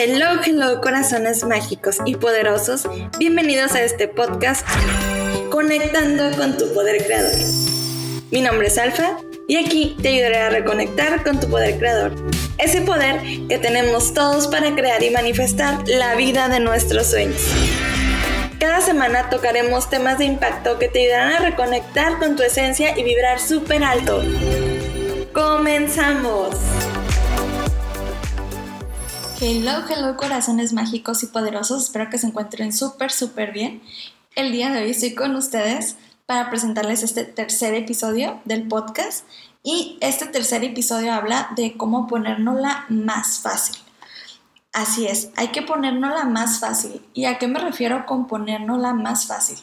Hello, hello, corazones mágicos y poderosos. Bienvenidos a este podcast Conectando con tu poder creador. Mi nombre es Alfa y aquí te ayudaré a reconectar con tu poder creador. Ese poder que tenemos todos para crear y manifestar la vida de nuestros sueños. Cada semana tocaremos temas de impacto que te ayudarán a reconectar con tu esencia y vibrar súper alto. ¡Comenzamos! Hello, hello corazones mágicos y poderosos, espero que se encuentren súper, súper bien. El día de hoy estoy con ustedes para presentarles este tercer episodio del podcast y este tercer episodio habla de cómo ponérnosla más fácil. Así es, hay que ponérnosla más fácil. ¿Y a qué me refiero con ponérnosla más fácil?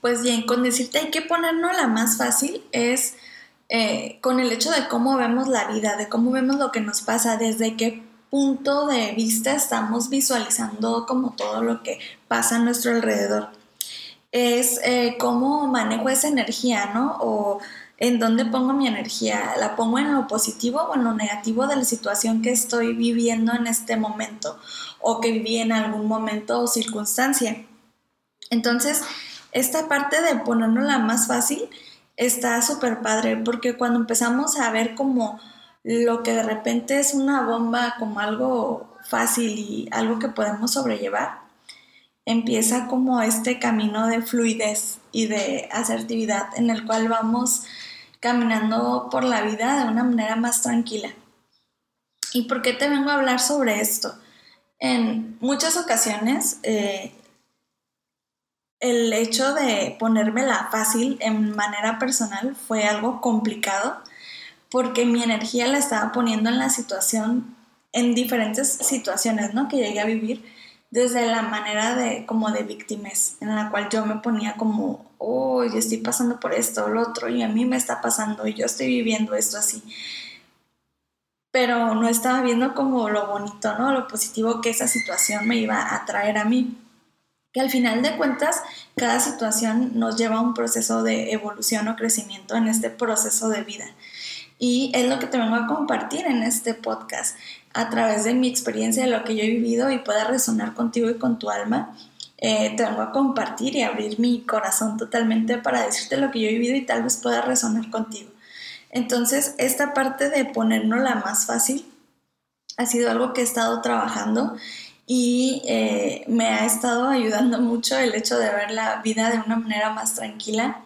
Pues bien, con decirte hay que ponérnosla más fácil es eh, con el hecho de cómo vemos la vida, de cómo vemos lo que nos pasa, desde qué punto de vista estamos visualizando como todo lo que pasa a nuestro alrededor. Es eh, cómo manejo esa energía, ¿no? O en dónde pongo mi energía. ¿La pongo en lo positivo o en lo negativo de la situación que estoy viviendo en este momento o que viví en algún momento o circunstancia? Entonces, esta parte de ponernos la más fácil está súper padre porque cuando empezamos a ver como lo que de repente es una bomba como algo fácil y algo que podemos sobrellevar, empieza como este camino de fluidez y de asertividad en el cual vamos caminando por la vida de una manera más tranquila. ¿Y por qué te vengo a hablar sobre esto? En muchas ocasiones eh, el hecho de ponérmela fácil en manera personal fue algo complicado porque mi energía la estaba poniendo en la situación, en diferentes situaciones, ¿no? Que llegué a vivir desde la manera de como de víctimas, en la cual yo me ponía como, oh, yo estoy pasando por esto o lo otro y a mí me está pasando y yo estoy viviendo esto así. Pero no estaba viendo como lo bonito, ¿no? Lo positivo que esa situación me iba a traer a mí que al final de cuentas cada situación nos lleva a un proceso de evolución o crecimiento en este proceso de vida. Y es lo que te vengo a compartir en este podcast a través de mi experiencia, de lo que yo he vivido y pueda resonar contigo y con tu alma. Eh, te vengo a compartir y abrir mi corazón totalmente para decirte lo que yo he vivido y tal vez pueda resonar contigo. Entonces, esta parte de ponernos la más fácil ha sido algo que he estado trabajando y eh, me ha estado ayudando mucho el hecho de ver la vida de una manera más tranquila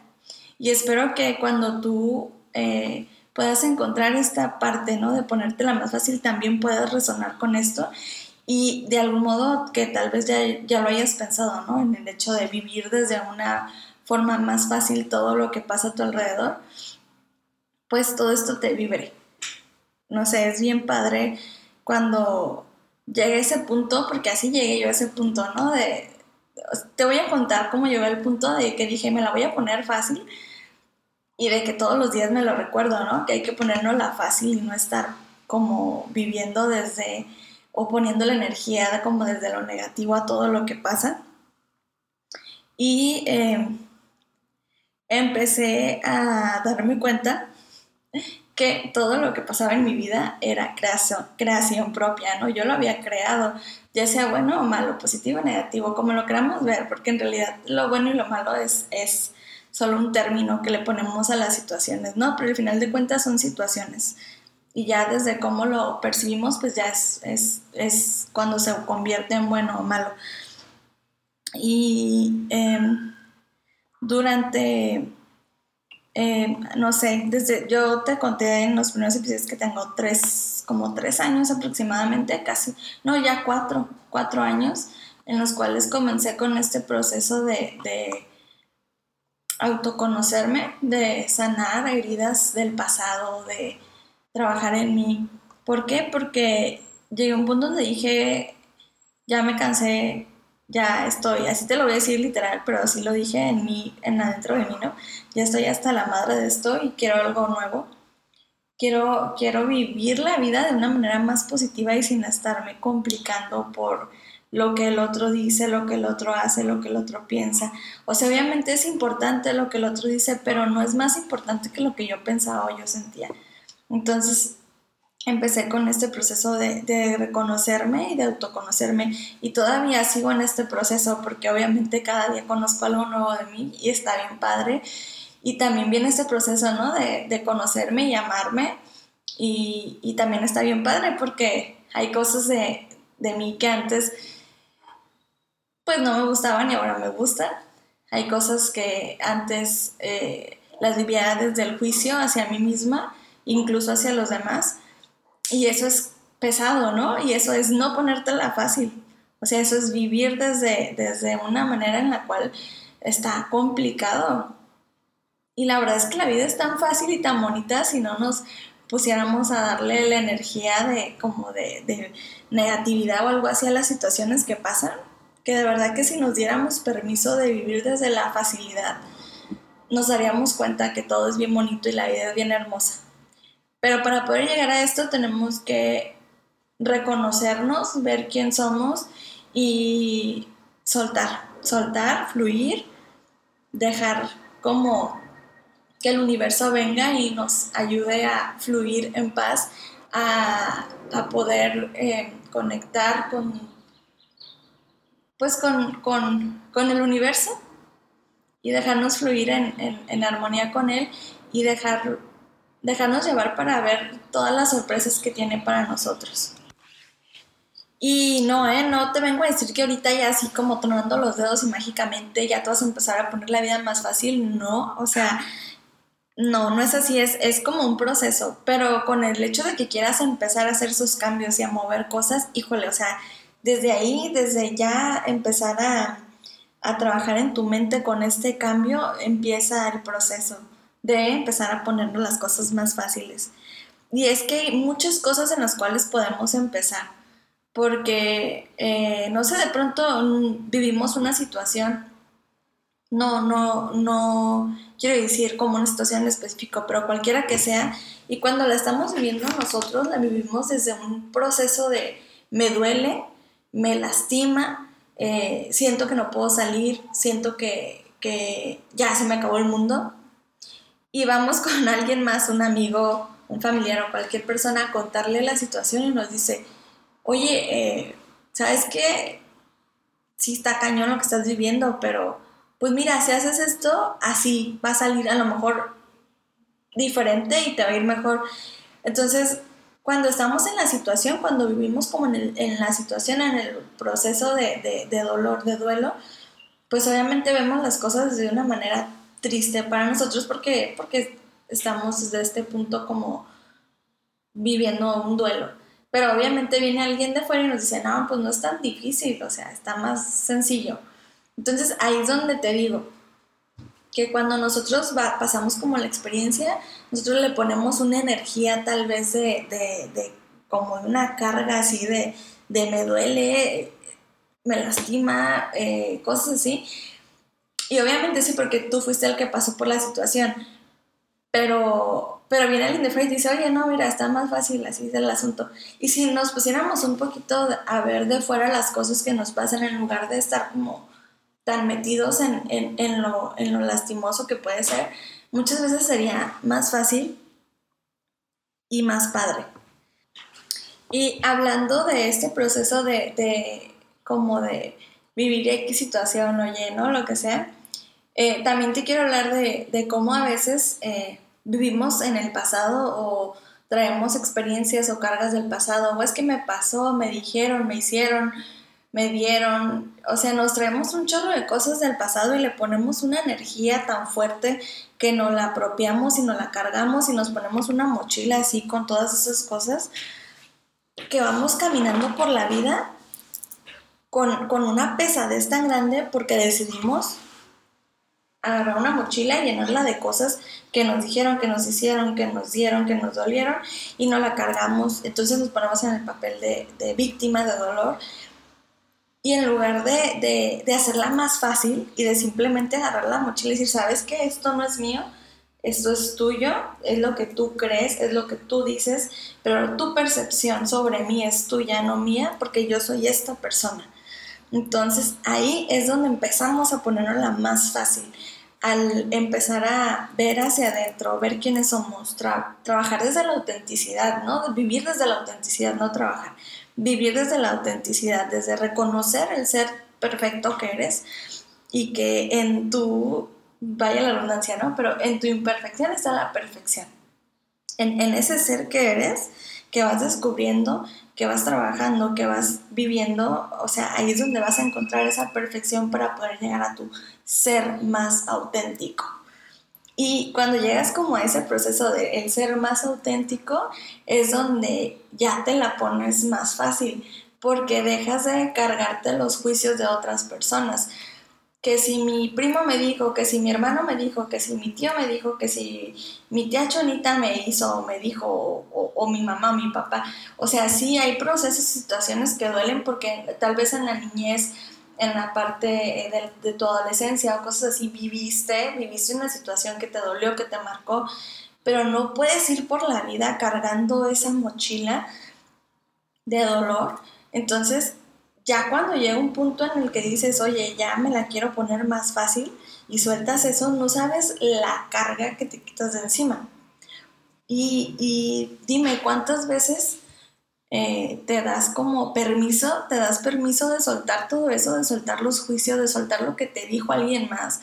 y espero que cuando tú eh, puedas encontrar esta parte, ¿no? De ponértela más fácil, también puedas resonar con esto y de algún modo que tal vez ya, ya lo hayas pensado, ¿no? En el hecho de vivir desde una forma más fácil todo lo que pasa a tu alrededor, pues todo esto te vibre. No sé, es bien padre cuando llegué a ese punto, porque así llegué yo a ese punto, ¿no? De, te voy a contar cómo llegué al punto de que dije, me la voy a poner fácil y de que todos los días me lo recuerdo, ¿no? Que hay que ponernos la fácil y no estar como viviendo desde o poniendo la energía como desde lo negativo a todo lo que pasa. Y em, empecé a darme cuenta que todo lo que pasaba en mi vida era creación, creación propia, ¿no? Yo lo había creado, ya sea bueno o malo, positivo o negativo, como lo queramos ver, porque en realidad lo bueno y lo malo es, es solo un término que le ponemos a las situaciones, ¿no? Pero al final de cuentas son situaciones. Y ya desde cómo lo percibimos, pues ya es, es, es cuando se convierte en bueno o malo. Y em, durante eh, no sé, desde yo te conté en los primeros episodios que tengo tres, como tres años aproximadamente, casi, no, ya cuatro, cuatro años, en los cuales comencé con este proceso de, de autoconocerme, de sanar heridas del pasado, de trabajar en mí. ¿Por qué? Porque llegué a un punto donde dije, ya me cansé ya estoy, así te lo voy a decir literal, pero así lo dije en mí, en adentro de mí, ¿no? Ya estoy hasta la madre de esto y quiero algo nuevo. Quiero, quiero vivir la vida de una manera más positiva y sin estarme complicando por lo que el otro dice, lo que el otro hace, lo que el otro piensa. O sea, obviamente es importante lo que el otro dice, pero no es más importante que lo que yo pensaba o yo sentía. Entonces, empecé con este proceso de, de, reconocerme y de autoconocerme y todavía sigo en este proceso porque obviamente cada día conozco algo nuevo de mí y está bien padre y también viene este proceso, ¿no? De, de conocerme y amarme y, y, también está bien padre porque hay cosas de, de mí que antes pues no me gustaban y ahora me gustan. Hay cosas que antes eh, las vivía desde el juicio hacia mí misma, incluso hacia los demás y eso es pesado, ¿no? Y eso es no ponértela fácil. O sea, eso es vivir desde, desde una manera en la cual está complicado. Y la verdad es que la vida es tan fácil y tan bonita si no nos pusiéramos a darle la energía de como de, de negatividad o algo así a las situaciones que pasan, que de verdad que si nos diéramos permiso de vivir desde la facilidad, nos daríamos cuenta que todo es bien bonito y la vida es bien hermosa. Pero para poder llegar a esto tenemos que reconocernos, ver quién somos y soltar, soltar, fluir, dejar como que el universo venga y nos ayude a fluir en paz, a, poder eh, conectar con, pues con, el universo y dejarnos fluir en, en armonía con él y dejar dejarnos llevar para ver todas las sorpresas que tiene para nosotros. Y no, ¿eh? No te vengo a decir que ahorita ya así como tronando los dedos y mágicamente ya te vas a empezar a poner la vida más fácil. No, o sea, no, no es así, es, es como un proceso. Pero con el hecho de que quieras empezar a hacer sus cambios y a mover cosas, híjole, o sea, desde ahí, desde ya empezar a, a trabajar en tu mente con este cambio, empieza el proceso de empezar a ponernos las cosas más fáciles. Y es que hay muchas cosas en las cuales podemos empezar, porque, eh, no sé, de pronto vivimos una situación, no, no, no quiero decir como una situación en específico, pero cualquiera que sea, y cuando la estamos viviendo nosotros, la vivimos desde un proceso de me duele, me lastima, eh, siento que no puedo salir, siento que, que ya se me acabó el mundo, y vamos con alguien más, un amigo, un familiar o cualquier persona a contarle la situación y nos dice, oye, eh, ¿sabes qué? Sí está cañón lo que estás viviendo, pero pues mira, si haces esto, así va a salir a lo mejor diferente y te va a ir mejor. Entonces, cuando estamos en la situación, cuando vivimos como en, en la situación, en el proceso de dolor, de duelo, pues obviamente vemos las cosas de una manera triste para nosotros porque, porque estamos desde este punto como viviendo un duelo. Pero obviamente viene alguien de fuera y nos dice, no, pues no es tan difícil, o sea, está más sencillo. Entonces ahí es donde te digo que cuando nosotros pasamos como la experiencia, nosotros le ponemos una energía tal vez de, de, de como una carga así de, de me duele, me lastima, eh, cosas así. Y obviamente sí, porque tú fuiste el que pasó por la situación. Pero, pero viene alguien de y dice, oye, no, mira, está más fácil así es el asunto. Y si nos pusiéramos un poquito a ver de fuera las cosas que nos pasan en lugar de estar como tan metidos en, en, lo, en lo lastimoso que puede ser, muchas veces sería más fácil y más padre. Y hablando de este proceso de, de como de vivir X situación o lleno, lo que sea, eh, también te quiero hablar de, cómo a veces eh, vivimos en el pasado o traemos experiencias o cargas del pasado, o es que me pasó, me dijeron, me hicieron, me dieron, o sea, nos traemos un chorro de cosas del pasado y le ponemos una energía tan fuerte que nos la apropiamos y nos la cargamos y nos ponemos una mochila así con todas esas cosas que vamos caminando por la vida con, con una pesadez tan grande porque decidimos agarrar una mochila y llenarla de cosas que nos dijeron, que nos hicieron, que nos dieron, que nos dolieron y no la cargamos. Entonces nos ponemos en el papel de, de víctima de dolor. Y en lugar de, de, hacerla más fácil y de simplemente agarrar la mochila y decir, ¿sabes qué? Esto no es mío, esto es tuyo, es lo que tú crees, es lo que tú dices, pero tu percepción sobre mí es tuya, no mía, porque yo soy esta persona. Entonces ahí es donde empezamos a ponernos la más fácil al empezar a ver hacia adentro, ver quiénes somos, trabajar desde la autenticidad, ¿no? Vivir desde la autenticidad, no trabajar. Vivir desde la autenticidad, desde reconocer el ser perfecto que eres y que en tu, vaya la redundancia, ¿no? Pero en tu imperfección está la perfección. En ese ser que eres, que vas descubriendo, que vas trabajando, que vas viviendo, o sea, ahí es donde vas a encontrar esa perfección para poder llegar a tu ser más auténtico. Y cuando llegas como a ese proceso de el ser más auténtico, es donde ya te la pones más fácil, porque dejas de cargarte los juicios de otras personas que si mi primo me dijo, que si mi hermano me dijo, que si mi tío me dijo, que si mi tía Chonita me hizo, me dijo, o, mi mamá o mi papá. O sea, sí hay procesos y situaciones que duelen porque tal vez en la niñez, en la parte de, de tu adolescencia o cosas así, viviste, viviste una situación que te dolió, que te marcó, pero no puedes ir por la vida cargando esa mochila de dolor. Entonces, ya cuando llega un punto en el que dices, oye, ya me la quiero poner más fácil y sueltas eso, no sabes la carga que te quitas de encima. Y, dime, ¿cuántas veces eh, te das como permiso, te das permiso de soltar todo eso, de soltar los juicios, de soltar lo que te dijo alguien más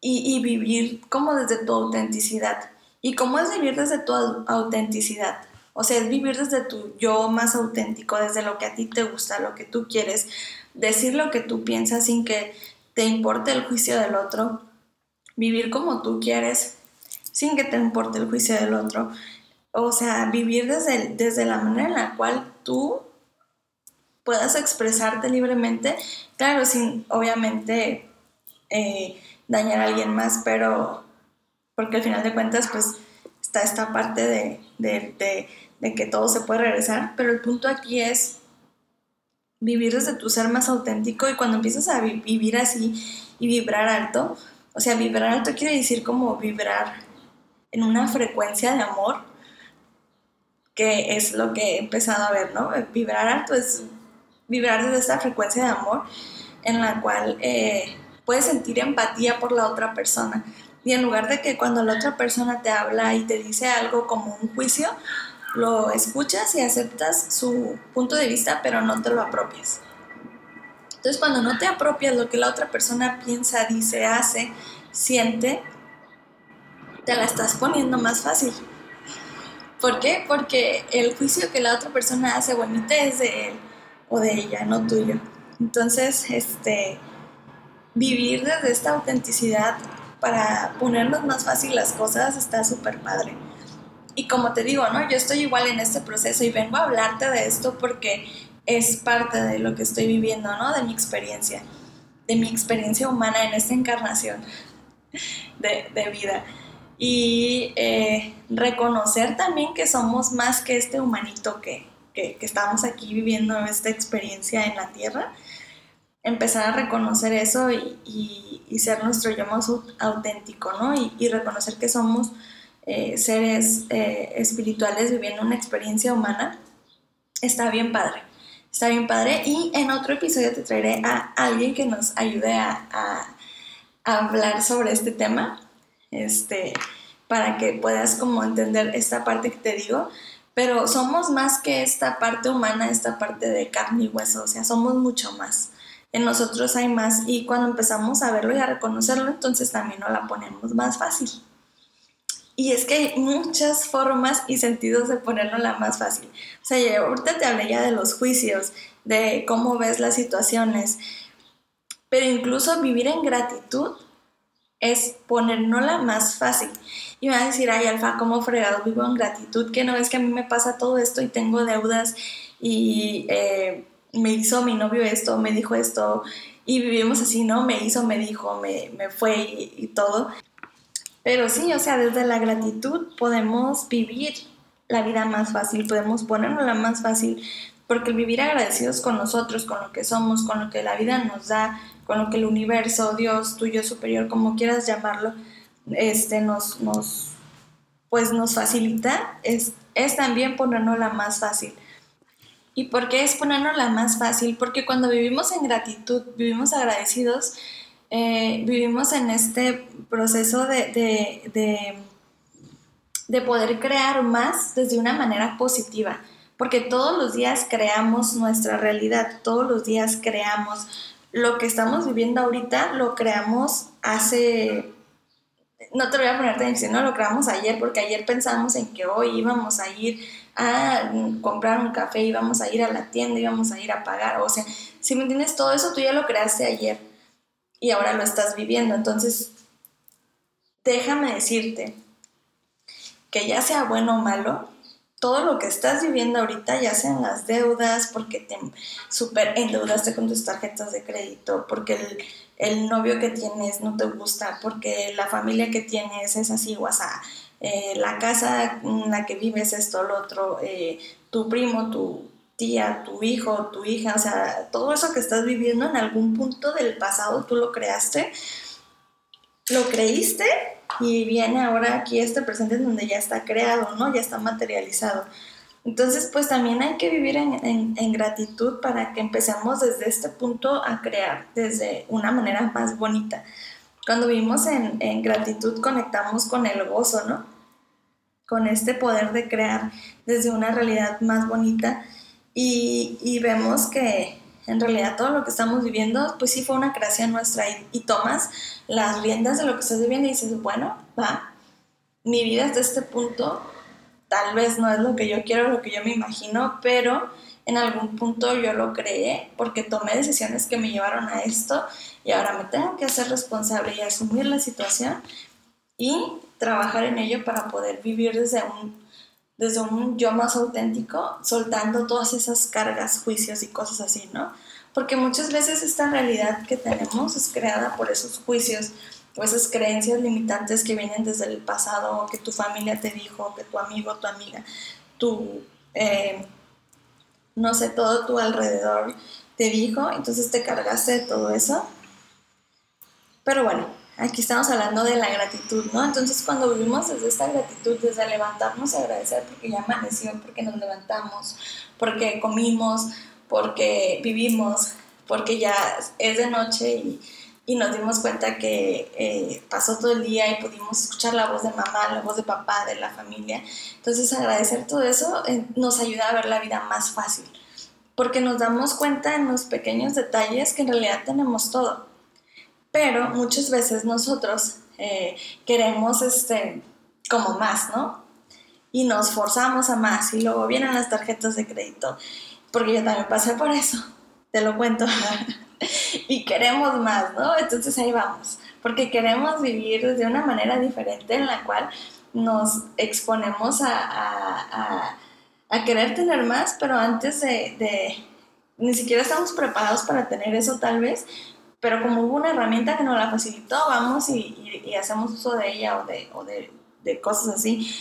y, y vivir como desde tu autenticidad? ¿Y cómo es vivir desde tu autenticidad? O sea, es vivir desde tu yo más auténtico, desde lo que a ti te gusta, lo que tú quieres, decir lo que tú piensas sin que te importe el juicio del otro, vivir como tú quieres sin que te importe el juicio del otro. O sea, vivir desde, desde la manera en la cual tú puedas expresarte libremente, claro, sin obviamente eh, dañar a alguien más, pero porque al final de cuentas, pues esta parte de, de de que todo se puede regresar, pero el punto aquí es vivir desde tu ser más auténtico y cuando empiezas a vivir así y vibrar alto, o sea, vibrar alto quiere decir como vibrar en una frecuencia de amor, que es lo que he empezado a ver, ¿no? Vibrar alto es vibrar desde esta frecuencia de amor en la cual eh, puedes sentir empatía por la otra persona. Y en lugar de que cuando la otra persona te habla y te dice algo como un juicio, lo escuchas y aceptas su punto de vista, pero no te lo apropias. Entonces, cuando no te apropias lo que la otra persona piensa, dice, hace, siente, te la estás poniendo más fácil. ¿Por qué? Porque el juicio que la otra persona hace o es de él o de ella, no tuyo. Entonces, este, vivir desde esta autenticidad para ponernos más fácil las cosas está súper padre. Y como te digo, ¿no? Yo estoy igual en este proceso y vengo a hablarte de esto porque es parte de lo que estoy viviendo, ¿no? De mi experiencia, de mi experiencia humana en esta encarnación de, vida. Y eh, reconocer también que somos más que este humanito que, estamos aquí viviendo esta experiencia en la Tierra. Empezar a reconocer eso y, ser nuestro yo más auténtico, ¿no? Y, y reconocer que somos eh, seres eh, espirituales viviendo una experiencia humana, está bien padre. Está bien padre. Y en otro episodio te traeré a alguien que nos ayude a, a, hablar sobre este tema, este, para que puedas como entender esta parte que te digo. Pero somos más que esta parte humana, esta parte de carne y hueso, o sea, somos mucho más. En nosotros hay más y cuando empezamos a verlo y a reconocerlo, entonces también nos la ponemos más fácil. Y es que hay muchas formas y sentidos de ponerlo la más fácil. O sea, ahorita te hablé ya de los juicios, de cómo ves las situaciones, pero incluso vivir en gratitud es la más fácil. Y me va a decir, ay, Alfa, ¿cómo fregado vivo en gratitud? Que no es que a mí me pasa todo esto y tengo deudas y eh, me hizo mi novio esto, me dijo esto y vivimos así, ¿no? Me hizo, me dijo, me, me fue y todo. Pero sí, o sea, desde la gratitud podemos vivir la vida más fácil, podemos ponernos la más fácil, porque el vivir agradecidos con nosotros, con lo que somos, con lo que la vida nos da, con lo que el universo, Dios, tuyo superior, como quieras llamarlo, este, nos, nos, pues nos facilita, es, es también ponernos la más fácil. ¿Y por qué es ponernos la más fácil? Porque cuando vivimos en gratitud, vivimos agradecidos, eh, vivimos en este proceso de, de, de, poder crear más desde una manera positiva, porque todos los días creamos nuestra realidad, todos los días creamos lo que estamos viviendo ahorita, lo creamos hace no te voy a poner atención, no lo creamos ayer, porque ayer pensamos en que hoy íbamos a ir a comprar un café, íbamos a ir a la tienda, íbamos a ir a pagar, o sea, si me entiendes, todo eso tú ya lo creaste ayer y ahora lo estás viviendo, entonces déjame decirte que ya sea bueno o malo, todo lo que estás viviendo ahorita, ya sean las deudas, porque te super endeudaste con tus tarjetas de crédito, porque el el novio que tienes no te gusta, porque la familia que tienes es así o eh, la casa en la que vives esto, lo otro, eh, tu primo, tu tía, tu hijo, tu hija, o sea, todo eso que estás viviendo en algún punto del pasado tú lo creaste, lo creíste y viene ahora aquí este presente en donde ya está creado, ¿no? Ya está materializado. Entonces, pues también hay que vivir en, gratitud para que empecemos desde este punto a crear desde una manera más bonita. Cuando vivimos en, gratitud conectamos con el gozo, ¿no? Con este poder de crear desde una realidad más bonita. Y, vemos que en realidad todo lo que estamos viviendo, pues sí fue una creación nuestra. Y, y tomas las riendas de lo que estás viviendo y dices, bueno, va, mi vida hasta este punto. Tal vez no es lo que yo quiero, lo que yo me imagino, pero en algún punto yo lo creé porque tomé decisiones que me llevaron a esto y ahora me tengo que hacer responsable y asumir la situación y trabajar en ello para poder vivir desde un, desde un yo más auténtico, soltando todas esas cargas, juicios y cosas así, ¿no? Porque muchas veces esta realidad que tenemos es creada por esos juicios, o esas creencias limitantes que vienen desde el pasado, que tu familia te dijo, que tu amigo, tu amiga, tu, eh, no sé, todo tu alrededor te dijo, entonces te cargaste de todo eso. Pero bueno, aquí estamos hablando de la gratitud, ¿no? Entonces cuando vivimos desde esta gratitud, desde levantarnos y agradecer porque ya amaneció, porque nos levantamos, porque comimos, porque vivimos, porque ya es de noche y y nos dimos cuenta que eh, pasó todo el día y pudimos escuchar la voz de mamá, la voz de papá, de la familia. Entonces agradecer todo eso eh, nos ayuda a ver la vida más fácil, porque nos damos cuenta en los pequeños detalles que en realidad tenemos todo. Pero muchas veces nosotros eh, queremos este, como más, ¿no? Y nos forzamos a más y luego vienen las tarjetas de crédito, porque yo también pasé por eso, te lo cuento. y queremos más, ¿no? Entonces ahí vamos, porque queremos vivir de una manera diferente en la cual nos exponemos a, querer tener más, pero antes de, ni siquiera estamos preparados para tener eso tal vez, pero como hubo una herramienta que nos la facilitó, vamos y, hacemos uso de ella o, de, o de, de, cosas así.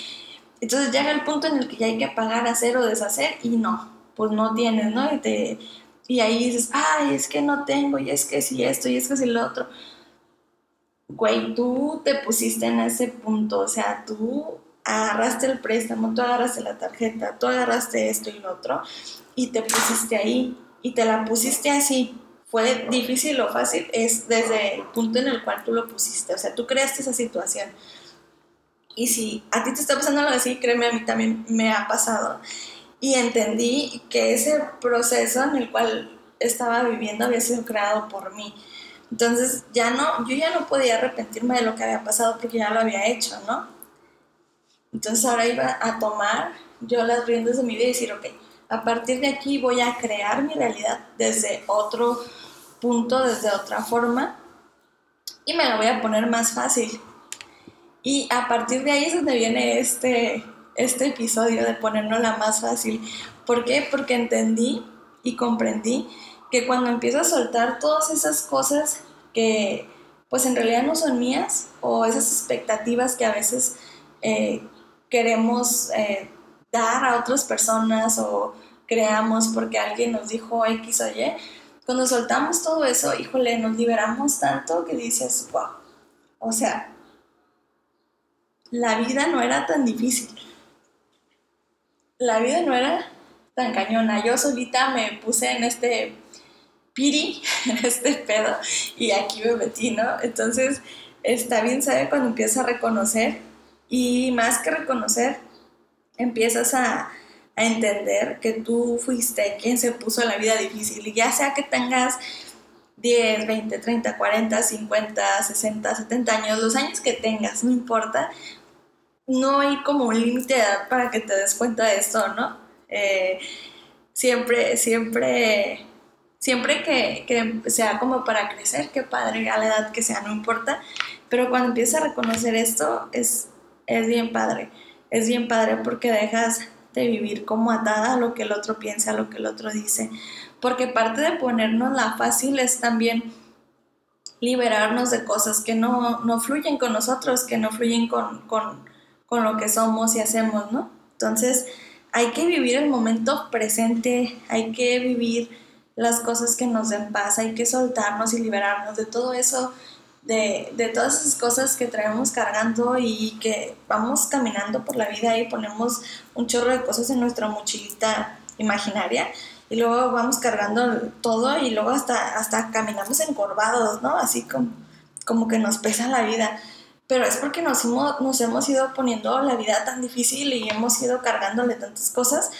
Entonces llega el punto en el que ya hay que pagar, hacer o deshacer y no, pues no tienes, ¿no? Y te, y ahí dices, ay, es que no tengo, y es que si esto, y es que si lo otro. Güey, tú te pusiste en ese punto, o sea, tú agarraste el préstamo, tú agarraste la tarjeta, tú agarraste esto y lo otro, y te pusiste ahí, y te la pusiste así. Fue difícil o fácil, es desde el punto en el cual tú lo pusiste, o sea, tú creaste esa situación. Y si a ti te está pasando algo así, créeme, a mí también me ha pasado y entendí que ese proceso en el cual estaba viviendo había sido creado por mí. Entonces ya no, yo ya no podía arrepentirme de lo que había pasado porque ya lo había hecho, ¿no? Entonces ahora iba a tomar yo las riendas de mi vida y decir, ok, a partir de aquí voy a crear mi realidad desde otro punto, desde otra forma y me la voy a poner más fácil. Y a partir de ahí es donde viene este este episodio de la más fácil. ¿Por qué? Porque entendí y comprendí que cuando empiezo a soltar todas esas cosas que pues en realidad no son mías o esas expectativas que a veces eh, queremos eh, dar a otras personas o creamos porque alguien nos dijo X o Y, cuando soltamos todo eso, híjole, nos liberamos tanto que dices, wow, o sea, la vida no era tan difícil la vida no era tan cañona. Yo solita me puse en este, piri en este pedo y aquí me metí, ¿no? Entonces está bien sabe cuando empiezas a reconocer y más que reconocer, empiezas a, a entender que tú fuiste quien se puso la vida difícil y ya sea que tengas 10, 20, 30, 40, 50, 60, 70 años, los años que tengas, no importa, no hay como un límite de edad para que te des cuenta de esto, ¿no? Eh, siempre, siempre, siempre que, que, sea como para crecer, qué padre, a la edad que sea, no importa, pero cuando empiezas a reconocer esto, es, es bien padre, es bien padre porque dejas de vivir como atada a lo que el otro piensa, a lo que el otro dice, porque parte de ponernos la fácil es también liberarnos de cosas que no, no fluyen con nosotros, que no fluyen con, con, con, lo que somos y hacemos, ¿no? Entonces, hay que vivir el momento presente, hay que vivir las cosas que nos den paz, hay que soltarnos y liberarnos de todo eso, de, de todas esas cosas que traemos cargando y que vamos caminando por la vida y ponemos un chorro de cosas en nuestra mochilita imaginaria y luego vamos cargando todo y luego hasta, hasta caminamos encorvados, ¿no? Así como, como que nos pesa la vida. Pero es porque nos hemos, nos hemos ido poniendo la vida tan difícil y hemos ido cargándole tantas cosas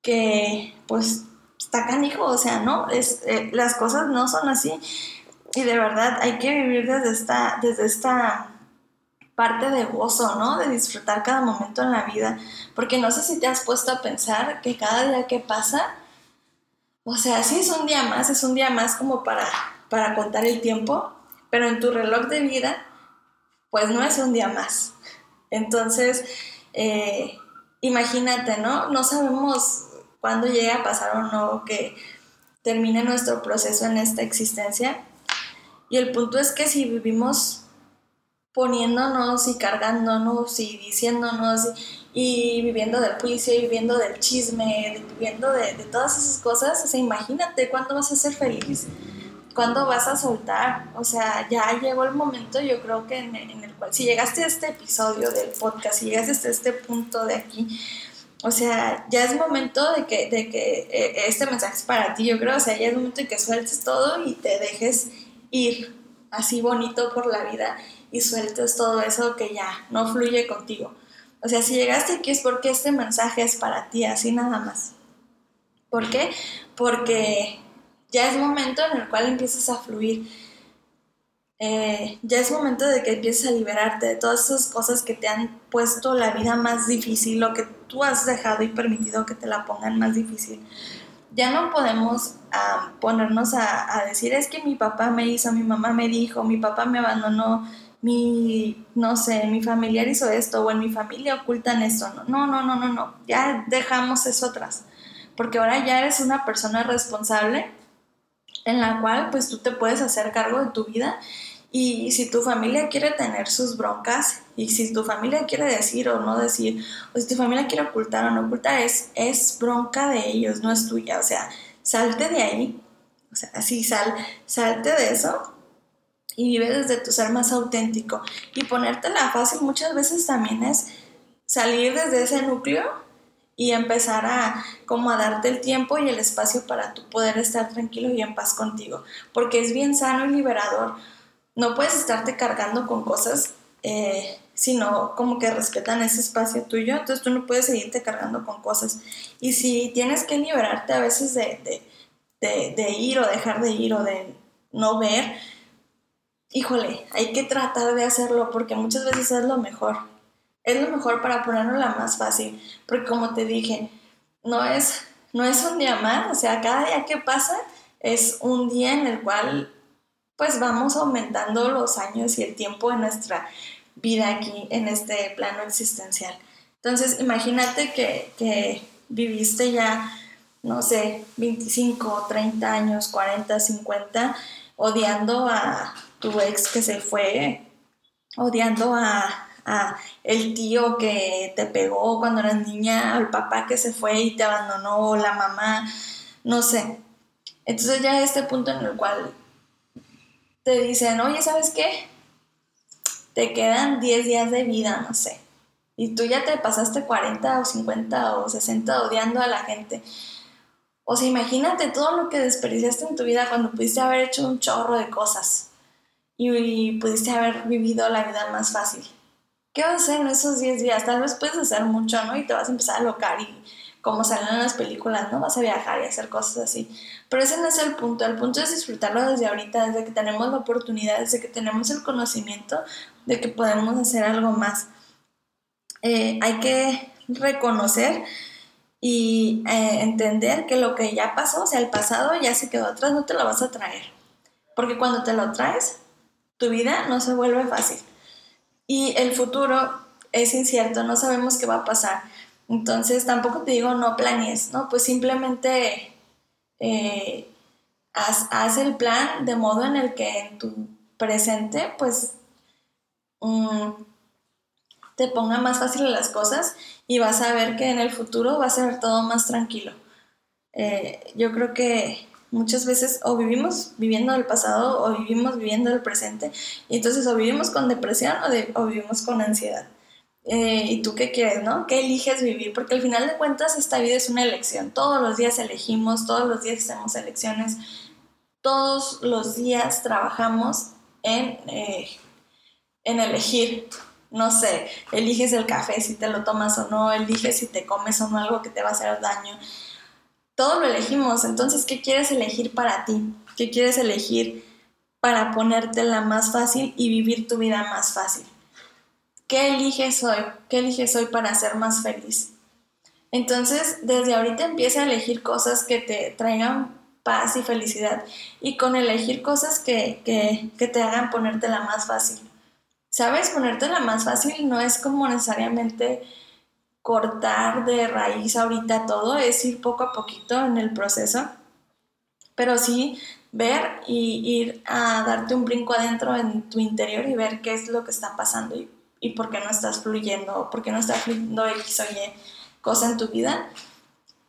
que pues está canijo, o sea, ¿no? Es, eh, las cosas no son así. Y de verdad hay que vivir desde esta, desde esta parte de gozo, ¿no? De disfrutar cada momento en la vida. Porque no sé si te has puesto a pensar que cada día que pasa o sea, sí es un día más, es un día más como para, para contar el tiempo, pero en tu reloj de vida, pues no es un día más. Entonces, eh, imagínate, ¿no? No sabemos cuándo llega a pasar o no que termine nuestro proceso en esta existencia. Y el punto es que si vivimos poniéndonos y cargándonos y diciéndonos y, viviendo del juicio y viviendo del chisme, viviendo de, todas esas cosas, o sea, imagínate cuándo vas a ser feliz, cuándo vas a soltar, o sea, ya llegó el momento, yo creo que en, el cual, si llegaste a este episodio del podcast, si llegaste hasta este punto de aquí, o sea, ya es momento de que, de que eh, este mensaje es para ti, yo creo, o sea, ya es momento de que sueltes todo y te dejes ir así bonito por la vida y sueltes todo eso que ya no fluye contigo. O sea, si llegaste aquí es porque este mensaje es para ti, así nada más. ¿Por qué? Porque ya es momento en el cual empiezas a fluir. Eh, ya es momento de que empieces a liberarte de todas esas cosas que te han puesto la vida más difícil, lo que tú has dejado y permitido que te la pongan más difícil. Ya no podemos ah, ponernos a, a decir, es que mi papá me hizo, mi mamá me dijo, mi papá me abandonó, mi, no sé, mi familiar hizo esto o en mi familia ocultan esto. No, no, no, no, no, ya dejamos eso atrás, porque ahora ya eres una persona responsable en la cual pues tú te puedes hacer cargo de tu vida y si tu familia quiere tener sus broncas y si tu familia quiere decir o no decir, o si tu familia quiere ocultar o no ocultar, es, es bronca de ellos, no es tuya. O sea, salte de ahí, o sea, así sal, salte de eso y vive desde tu ser más auténtico. Y ponértela fácil muchas veces también es salir desde ese núcleo y empezar a como a darte el tiempo y el espacio para tú poder estar tranquilo y en paz contigo. Porque es bien sano y liberador. No puedes estarte cargando con cosas eh, sino como que respetan ese espacio tuyo. Entonces tú no puedes seguirte cargando con cosas. Y si tienes que liberarte a veces de, de, de, de ir o dejar de ir o de no ver, híjole, hay que tratar de hacerlo porque muchas veces es lo mejor. Es lo mejor para ponerlo la más fácil. Porque como te dije, no es, no es un día más, o sea, cada día que pasa es un día en el cual pues vamos aumentando los años y el tiempo en nuestra vida aquí, en este plano existencial. Entonces, imagínate que, que viviste ya, no sé, 25, 30 años, 40, 50, odiando a tu ex que se fue, odiando a, el tío que te pegó cuando eras niña, al papá que se fue y te abandonó, la mamá, no sé. Entonces ya este punto en el cual te dicen, oye, ¿sabes qué? Te quedan 10 días de vida, no sé. Y tú ya te pasaste 40 o 50 o 60 odiando a la gente. O sea, imagínate todo lo que desperdiciaste en tu vida cuando pudiste haber hecho un chorro de cosas y, pudiste haber vivido la vida más fácil. ¿Qué vas a hacer en esos 10 días? Tal vez puedes hacer mucho, ¿no? Y te vas a empezar a locar y como salen en las películas, ¿no? Vas a viajar y hacer cosas así. Pero ese no es el punto. El punto es disfrutarlo desde ahorita, desde que tenemos la oportunidad, desde que tenemos el conocimiento de que podemos hacer algo más. Eh, hay que reconocer y eh, entender que lo que ya pasó, o sea, el pasado ya se quedó atrás, no te lo vas a traer. Porque cuando te lo traes, tu vida no se vuelve fácil. Y el futuro es incierto, no sabemos qué va a pasar. Entonces tampoco te digo no planees, ¿no? Pues simplemente eh, haz, el plan de modo en el que en tu presente pues mm, te ponga más fácil las cosas y vas a ver que en el futuro va a ser todo más tranquilo. Eh, yo creo que muchas veces o vivimos viviendo el pasado o vivimos viviendo el presente y entonces o vivimos con depresión o, o vivimos con ansiedad. Eh, ¿Y tú qué quieres, no? ¿Qué eliges vivir? Porque al final de cuentas esta vida es una elección. Todos los días elegimos, todos los días hacemos elecciones, todos los días trabajamos en, eh, en elegir. No sé, eliges el café si te lo tomas o no, eliges si te comes o no algo que te va a hacer daño. Todo lo elegimos, entonces, ¿qué quieres elegir para ti? ¿Qué quieres elegir para ponértela más fácil y vivir tu vida más fácil? ¿Qué eliges hoy? ¿Qué eliges hoy para ser más feliz? Entonces, desde ahorita empieza a elegir cosas que te traigan paz y felicidad y con elegir cosas que, que, te hagan ponértela más fácil. ¿Sabes? Ponértela más fácil no es como necesariamente cortar de raíz ahorita todo, es ir poco a poquito en el proceso, pero sí ver y ir a darte un brinco adentro en tu interior y ver qué es lo que está pasando y y por qué no estás fluyendo, por qué no está fluyendo X o Y cosa en tu vida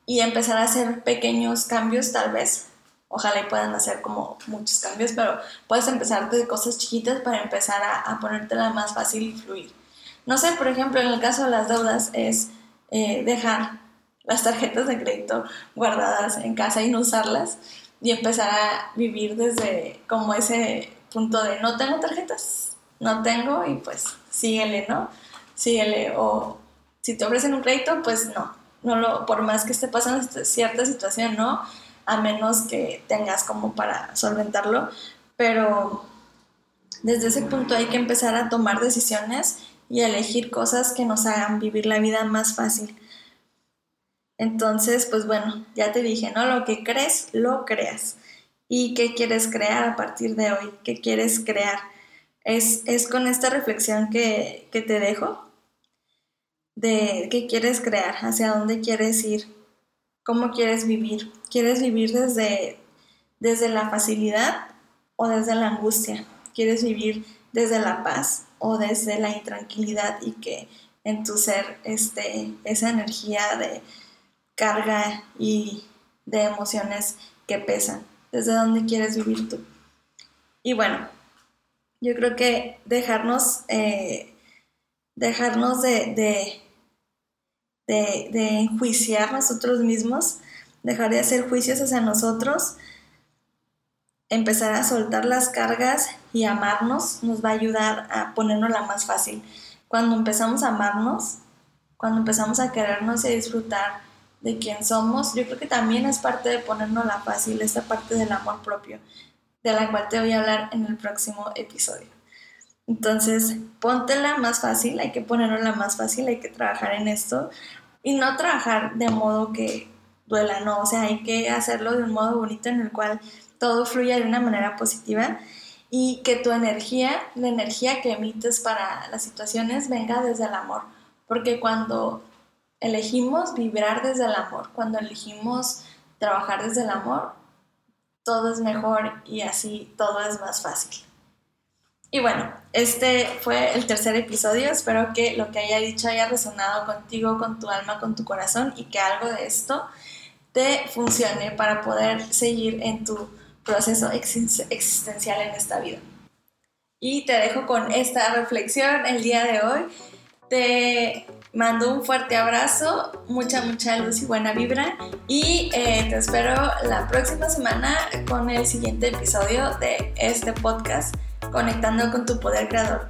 y empezar a hacer pequeños cambios tal vez. Ojalá y puedan hacer como muchos cambios, pero puedes empezar de cosas chiquitas para empezar a, a ponértela más fácil y fluir. No sé, por ejemplo, en el caso de las deudas es eh, dejar las tarjetas de crédito guardadas en casa y no usarlas y empezar a vivir desde como ese punto de no tengo tarjetas, no tengo y pues síguele, ¿no? Síguele. O si te ofrecen un crédito, pues no. no lo, por más que esté pasando cierta situación, no, a menos que tengas como para solventarlo. Pero desde ese punto hay que empezar a tomar decisiones y elegir cosas que nos hagan vivir la vida más fácil. Entonces, pues bueno, ya te dije, ¿no? Lo que crees, lo creas. ¿Y qué quieres crear a partir de hoy? ¿Qué quieres crear? Es, con esta reflexión que, te dejo de qué quieres crear, hacia dónde quieres ir, cómo quieres vivir. ¿Quieres vivir desde, desde la facilidad o desde la angustia? ¿Quieres vivir desde la paz o desde la intranquilidad y que en tu ser esté esa energía de carga y de emociones que pesan? ¿Desde dónde quieres vivir tú? Y bueno, yo creo que dejarnos, eh, dejarnos de, de, enjuiciar nosotros mismos, dejar de hacer juicios hacia nosotros, empezar a soltar las cargas y amarnos nos va a ayudar a ponernos la más fácil. Cuando empezamos a amarnos, cuando empezamos a querernos y a disfrutar de quién somos, yo creo que también es parte de ponernos la fácil, esta parte del amor propio de la cual te voy a hablar en el próximo episodio. Entonces, póntela más fácil, hay que ponerla más fácil, hay que trabajar en esto y no trabajar de modo que duela, no, o sea, hay que hacerlo de un modo bonito en el cual todo fluya de una manera positiva y que tu energía, la energía que emites para las situaciones venga desde el amor, porque cuando elegimos vibrar desde el amor, cuando elegimos trabajar desde el amor, todo es mejor y así todo es más fácil. Y bueno, este fue el tercer episodio. Espero que lo que haya dicho haya resonado contigo, con tu alma, con tu corazón y que algo de esto te funcione para poder seguir en tu proceso existencial en esta vida. Y te dejo con esta reflexión el día de hoy Te mando un fuerte abrazo, mucha, mucha luz y buena vibra. Y eh, te espero la próxima semana con el siguiente episodio de este podcast, Conectando con tu Poder Creador.